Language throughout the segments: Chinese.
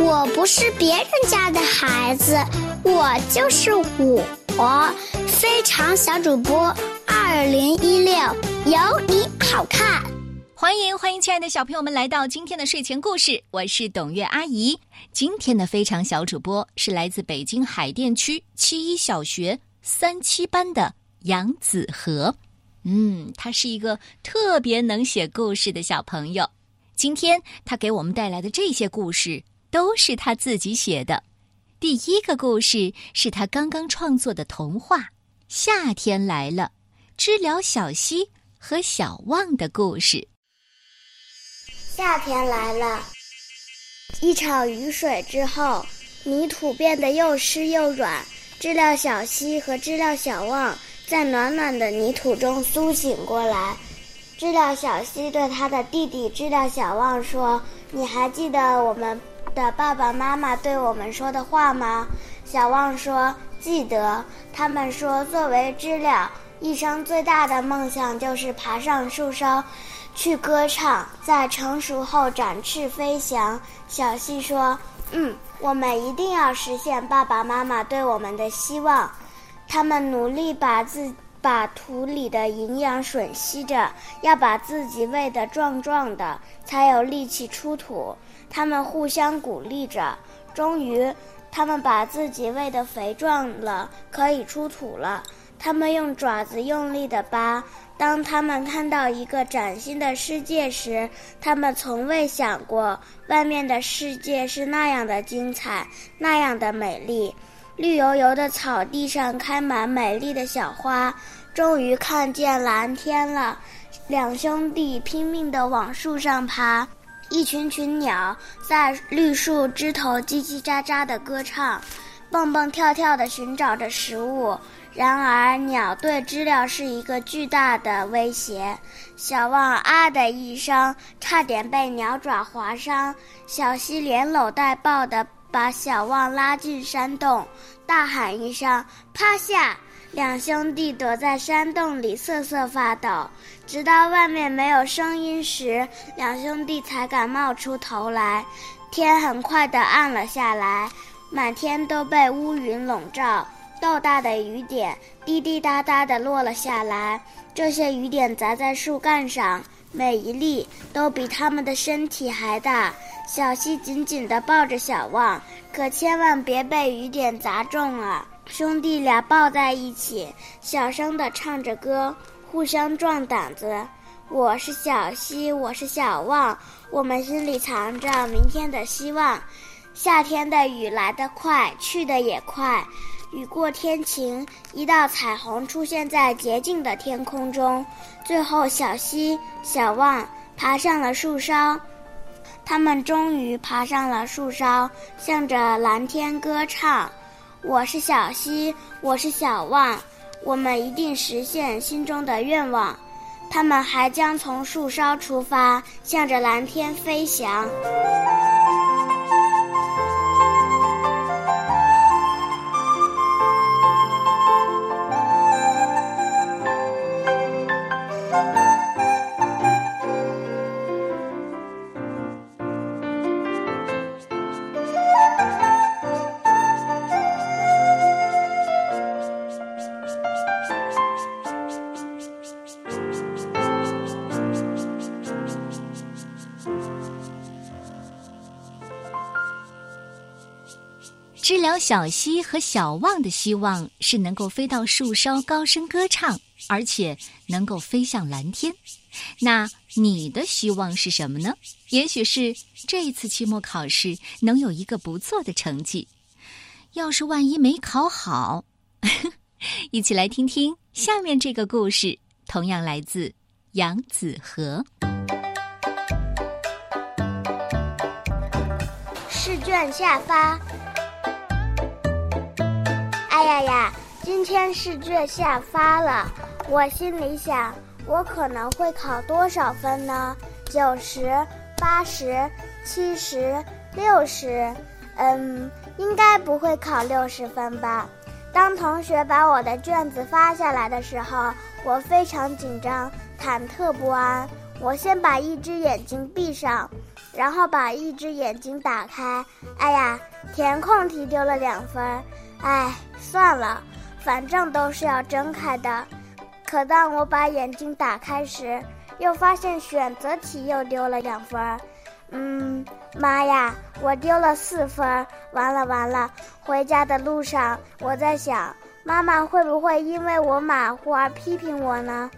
我不是别人家的孩子，我就是我，非常小主播二零一六，有你好看。欢迎欢迎，亲爱的小朋友们来到今天的睡前故事，我是董月阿姨。今天的非常小主播是来自北京海淀区七一小学三七班的杨子和，嗯，他是一个特别能写故事的小朋友。今天他给我们带来的这些故事。都是他自己写的。第一个故事是他刚刚创作的童话《夏天来了》，知了小溪和小旺的故事。夏天来了，一场雨水之后，泥土变得又湿又软。知了小溪和知了小旺在暖暖的泥土中苏醒过来。知了小溪对他的弟弟知了小旺说：“你还记得我们？”的爸爸妈妈对我们说的话吗？小旺说：“记得。”他们说，作为知了，一生最大的梦想就是爬上树梢，去歌唱，在成熟后展翅飞翔。小溪说：“嗯，我们一定要实现爸爸妈妈对我们的希望。”他们努力把自把土里的营养吮吸着，要把自己喂得壮壮的，才有力气出土。他们互相鼓励着，终于，他们把自己喂得肥壮了，可以出土了。他们用爪子用力地扒。当他们看到一个崭新的世界时，他们从未想过外面的世界是那样的精彩，那样的美丽。绿油油的草地上开满美丽的小花。终于看见蓝天了。两兄弟拼命地往树上爬。一群群鸟在绿树枝头叽叽喳喳地歌唱，蹦蹦跳跳地寻找着食物。然而，鸟对知了是一个巨大的威胁。小旺啊的一声，差点被鸟爪划伤。小溪连搂带抱地把小旺拉进山洞，大喊一声：“趴下！”两兄弟躲在山洞里瑟瑟发抖，直到外面没有声音时，两兄弟才敢冒出头来。天很快地暗了下来，满天都被乌云笼罩，豆大的雨点滴滴答答地落了下来。这些雨点砸在树干上，每一粒都比他们的身体还大。小溪紧紧地抱着小旺，可千万别被雨点砸中了。兄弟俩抱在一起，小声地唱着歌，互相壮胆子。我是小溪，我是小旺，我们心里藏着明天的希望。夏天的雨来得快，去得也快。雨过天晴，一道彩虹出现在洁净的天空中。最后，小溪、小旺爬上了树梢，他们终于爬上了树梢，向着蓝天歌唱。我是小溪，我是小望，我们一定实现心中的愿望。他们还将从树梢出发，向着蓝天飞翔。小溪和小旺的希望是能够飞到树梢高声歌唱，而且能够飞向蓝天。那你的希望是什么呢？也许是这一次期末考试能有一个不错的成绩。要是万一没考好，一起来听听下面这个故事，同样来自杨子和。试卷下发。哎呀呀！今天试卷下发了，我心里想，我可能会考多少分呢？九十、八十、七十、六十，嗯，应该不会考六十分吧。当同学把我的卷子发下来的时候，我非常紧张、忐忑不安。我先把一只眼睛闭上，然后把一只眼睛打开。哎呀，填空题丢了两分。哎，算了，反正都是要睁开的。可当我把眼睛打开时，又发现选择题又丢了两分。嗯，妈呀，我丢了四分！完了完了！回家的路上，我在想，妈妈会不会因为我马虎而批评我呢？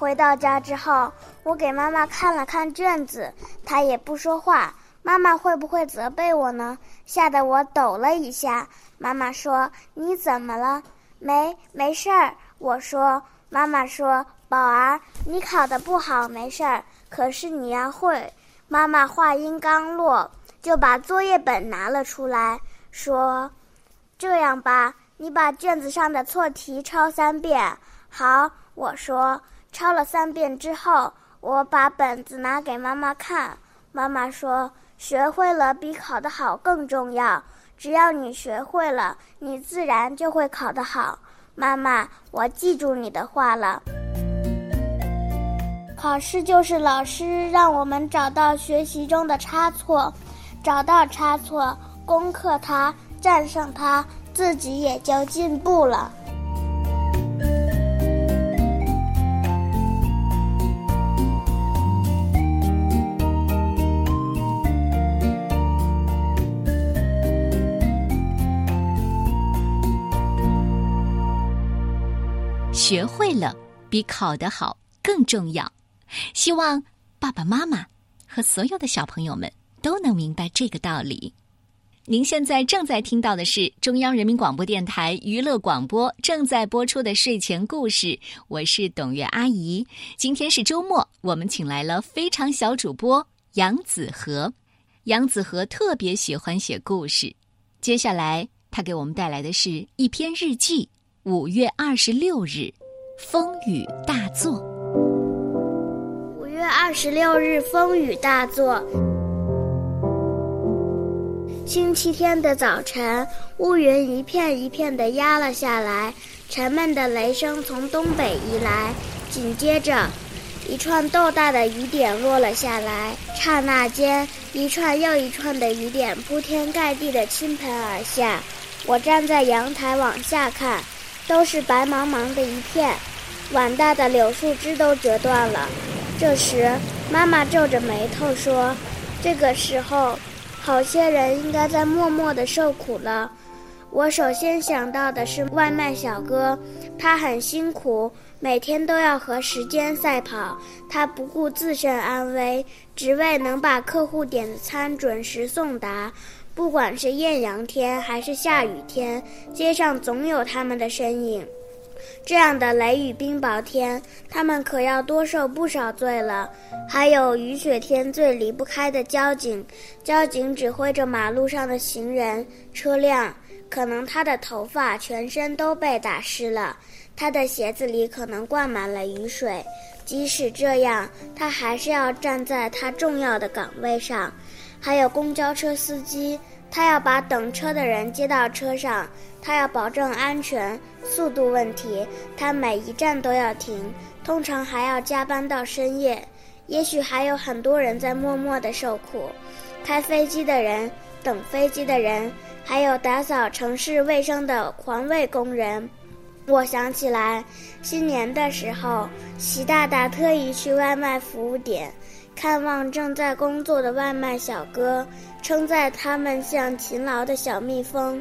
回到家之后，我给妈妈看了看卷子，她也不说话。妈妈会不会责备我呢？吓得我抖了一下。妈妈说：“你怎么了？”“没，没事儿。”我说。妈妈说：“宝儿，你考得不好，没事儿，可是你要会。”妈妈话音刚落，就把作业本拿了出来，说：“这样吧，你把卷子上的错题抄三遍。”好，我说。抄了三遍之后，我把本子拿给妈妈看。妈妈说：“学会了比考得好更重要。只要你学会了，你自然就会考得好。”妈妈，我记住你的话了。考试就是老师让我们找到学习中的差错，找到差错，攻克它，战胜它，自己也就进步了。学会了比考得好更重要。希望爸爸妈妈和所有的小朋友们都能明白这个道理。您现在正在听到的是中央人民广播电台娱乐广播正在播出的睡前故事，我是董月阿姨。今天是周末，我们请来了非常小主播杨子和。杨子和特别喜欢写故事，接下来他给我们带来的是一篇日记。五月二十六日，风雨大作。五月二十六日，风雨大作。星期天的早晨，乌云一片一片地压了下来，沉闷的雷声从东北移来，紧接着，一串豆大的雨点落了下来。刹那间，一串又一串的雨点铺天盖地的倾盆而下。我站在阳台往下看，都是白茫茫的一片，碗大的柳树枝都折断了。这时，妈妈皱着眉头说：“这个时候，好些人应该在默默的受苦了。”我首先想到的是外卖小哥，他很辛苦，每天都要和时间赛跑。他不顾自身安危，只为能把客户点的餐准时送达。不管是艳阳天还是下雨天，街上总有他们的身影。这样的雷雨冰雹天，他们可要多受不少罪了。还有雨雪天最离不开的交警，交警指挥着马路上的行人、车辆，可能他的头发、全身都被打湿了，他的鞋子里可能灌满了雨水。即使这样，他还是要站在他重要的岗位上。还有公交车司机。他要把等车的人接到车上，他要保证安全、速度问题，他每一站都要停，通常还要加班到深夜。也许还有很多人在默默的受苦，开飞机的人、等飞机的人，还有打扫城市卫生的环卫工人。我想起来，新年的时候，习大大特意去外卖服务点。看望正在工作的外卖小哥，称赞他们像勤劳的小蜜蜂。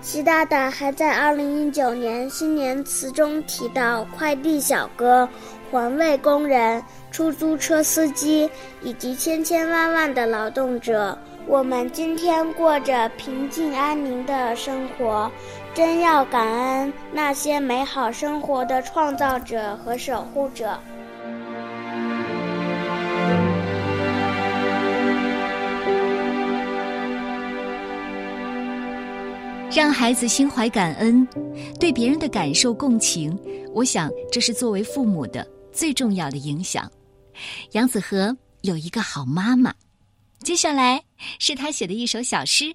习大大还在2019年新年词中提到快递小哥、环卫工人、出租车司机以及千千万万的劳动者。我们今天过着平静安宁的生活，真要感恩那些美好生活的创造者和守护者。让孩子心怀感恩，对别人的感受共情，我想这是作为父母的最重要的影响。杨子和有一个好妈妈。接下来是他写的一首小诗，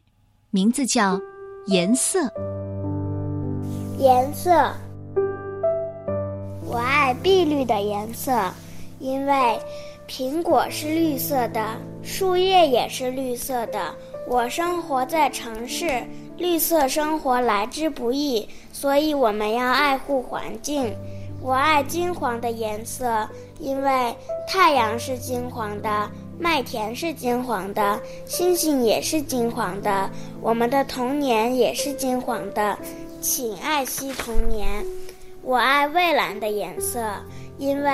名字叫《颜色》。颜色，我爱碧绿的颜色，因为苹果是绿色的，树叶也是绿色的。我生活在城市，绿色生活来之不易，所以我们要爱护环境。我爱金黄的颜色，因为太阳是金黄的，麦田是金黄的，星星也是金黄的，我们的童年也是金黄的。请爱惜童年。我爱蔚蓝的颜色。因为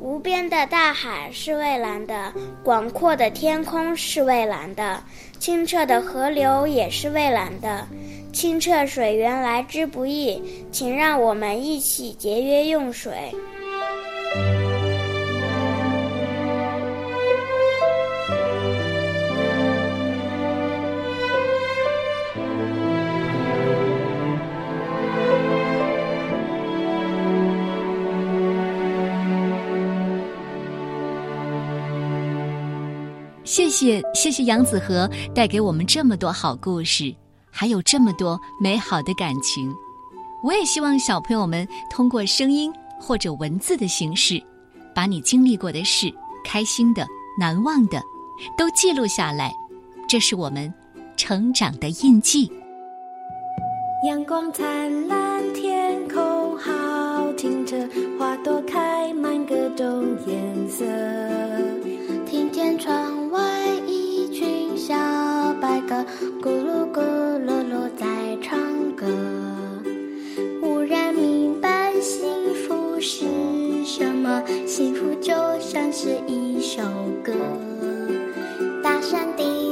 无边的大海是蔚蓝的，广阔的天空是蔚蓝的，清澈的河流也是蔚蓝的。清澈水源来之不易，请让我们一起节约用水。谢谢谢谢杨子和带给我们这么多好故事，还有这么多美好的感情。我也希望小朋友们通过声音或者文字的形式，把你经历过的事、开心的、难忘的，都记录下来。这是我们成长的印记。阳光灿烂，天空好清澈，花朵开满各种颜色。窗外一群小白鸽咕噜咕噜噜在唱歌，忽然明白幸福是什么，幸福就像是一首歌，大声地